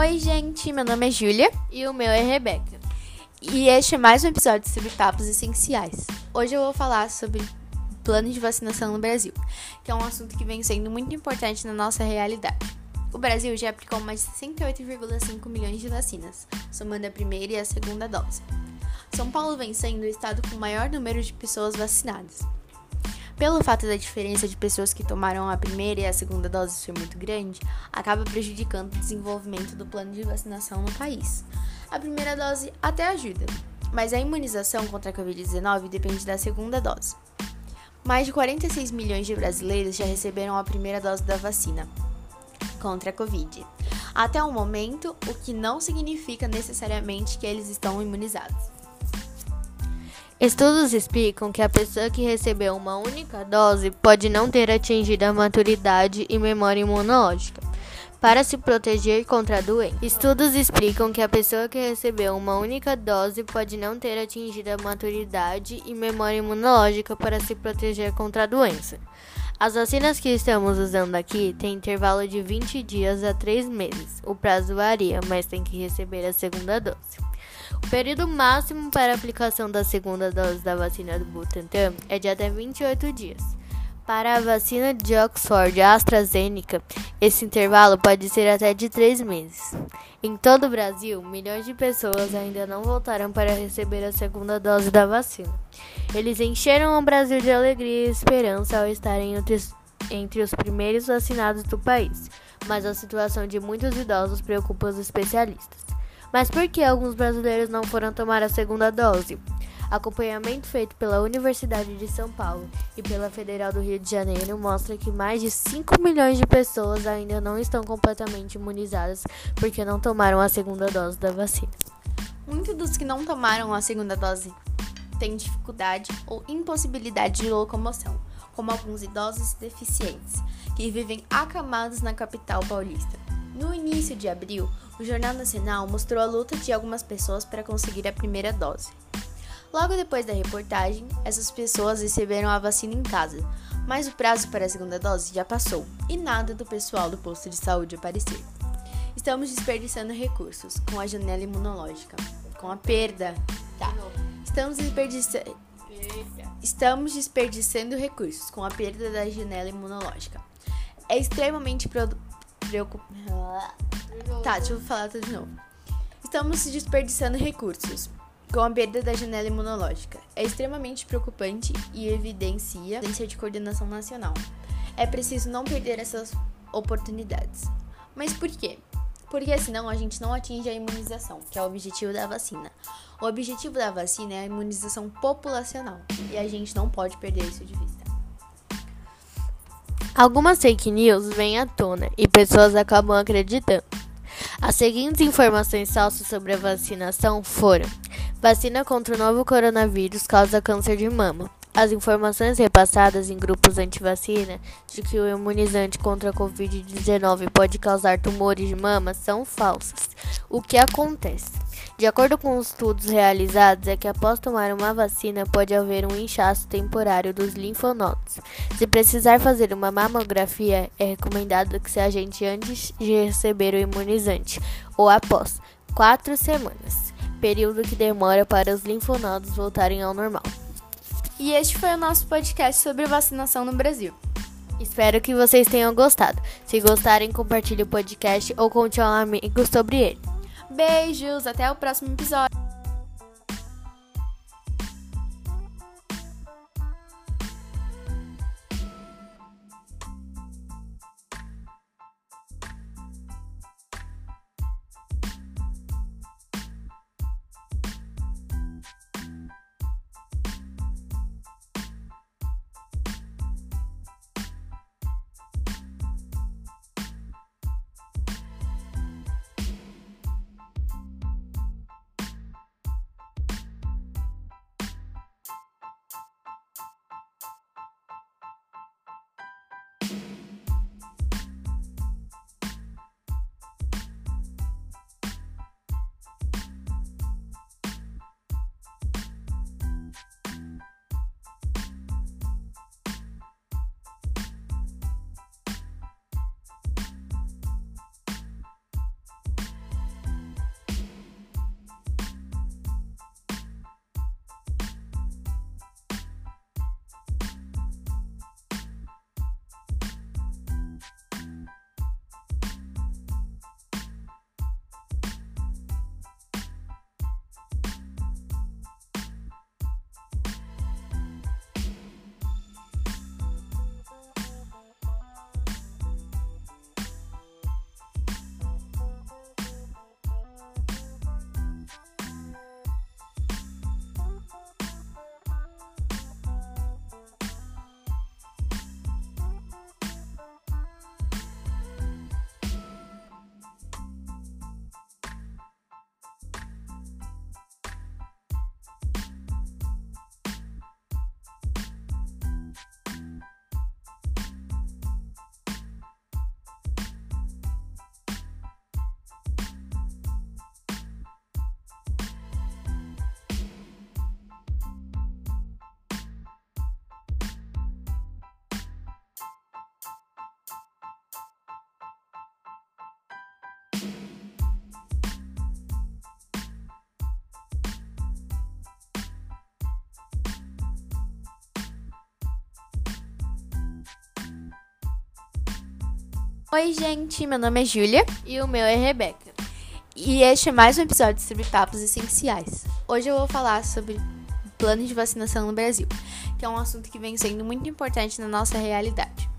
Oi, gente, meu nome é Júlia e o meu é Rebeca. E este é mais um episódio sobre papos essenciais. Hoje eu vou falar sobre plano de vacinação no Brasil, que é um assunto que vem sendo muito importante na nossa realidade. O Brasil já aplicou mais de 68,5 milhões de vacinas, somando a primeira e a segunda dose. São Paulo vem sendo o estado com o maior número de pessoas vacinadas. Pelo fato da diferença de pessoas que tomaram a primeira e a segunda dose ser muito grande, acaba prejudicando o desenvolvimento do plano de vacinação no país. A primeira dose até ajuda, mas a imunização contra a Covid-19 depende da segunda dose. Mais de 46 milhões de brasileiros já receberam a primeira dose da vacina contra a Covid. Até o momento, o que não significa necessariamente que eles estão imunizados. Estudos explicam que a pessoa que recebeu uma única dose pode não ter atingido a maturidade e memória imunológica para se proteger contra a doença. Estudos explicam que a pessoa que recebeu uma única dose pode não ter atingido a maturidade e memória imunológica para se proteger contra a doença. As vacinas que estamos usando aqui têm intervalo de 20 dias a 3 meses. O prazo varia, mas tem que receber a segunda dose. O período máximo para a aplicação da segunda dose da vacina do Butantan é de até 28 dias. Para a vacina de Oxford AstraZeneca, esse intervalo pode ser até de 3 meses. Em todo o Brasil, milhões de pessoas ainda não voltaram para receber a segunda dose da vacina. Eles encheram o Brasil de alegria e esperança ao estarem entre os primeiros vacinados do país, mas a situação de muitos idosos preocupa os especialistas. Mas por que alguns brasileiros não foram tomar a segunda dose? Acompanhamento feito pela Universidade de São Paulo e pela Federal do Rio de Janeiro mostra que mais de 5 milhões de pessoas ainda não estão completamente imunizadas porque não tomaram a segunda dose da vacina. Muitos dos que não tomaram a segunda dose têm dificuldade ou impossibilidade de locomoção, como alguns idosos deficientes que vivem acamados na capital paulista. No início de abril, o Jornal Nacional mostrou a luta de algumas pessoas para conseguir a primeira dose. Logo depois da reportagem, essas pessoas receberam a vacina em casa, mas o prazo para a segunda dose já passou e nada do pessoal do posto de saúde apareceu. Estamos desperdiçando recursos com a janela imunológica, com a perda. Tá. Estamos desperdiçando. Estamos desperdiçando recursos com a perda da janela imunológica. É extremamente preocupante. Tá, deixa eu falar tudo de novo. Estamos desperdiçando recursos com a perda da janela imunológica. É extremamente preocupante e evidencia a ausência de coordenação nacional. É preciso não perder essas oportunidades. Mas por quê? Porque senão a gente não atinge a imunização, que é o objetivo da vacina. O objetivo da vacina é a imunização populacional e a gente não pode perder isso de vista. Algumas fake news vêm à tona e pessoas acabam acreditando. As seguintes informações falsas sobre a vacinação foram: vacina contra o novo coronavírus causa câncer de mama. As informações repassadas em grupos anti-vacina de que o imunizante contra a Covid-19 pode causar tumores de mama são falsas. O que acontece? De acordo com os estudos realizados, é que após tomar uma vacina pode haver um inchaço temporário dos linfonodos. Se precisar fazer uma mamografia, é recomendado que se agente antes de receber o imunizante ou após quatro semanas, período que demora para os linfonodos voltarem ao normal. E este foi o nosso podcast sobre vacinação no Brasil. Espero que vocês tenham gostado. Se gostarem, compartilhe o podcast ou conte a um amigo sobre ele. Beijos, até o próximo episódio. Oi, gente, meu nome é Júlia. E o meu é Rebeca. E este é mais um episódio sobre papos essenciais. Hoje eu vou falar sobre plano de vacinação no Brasil, que é um assunto que vem sendo muito importante na nossa realidade.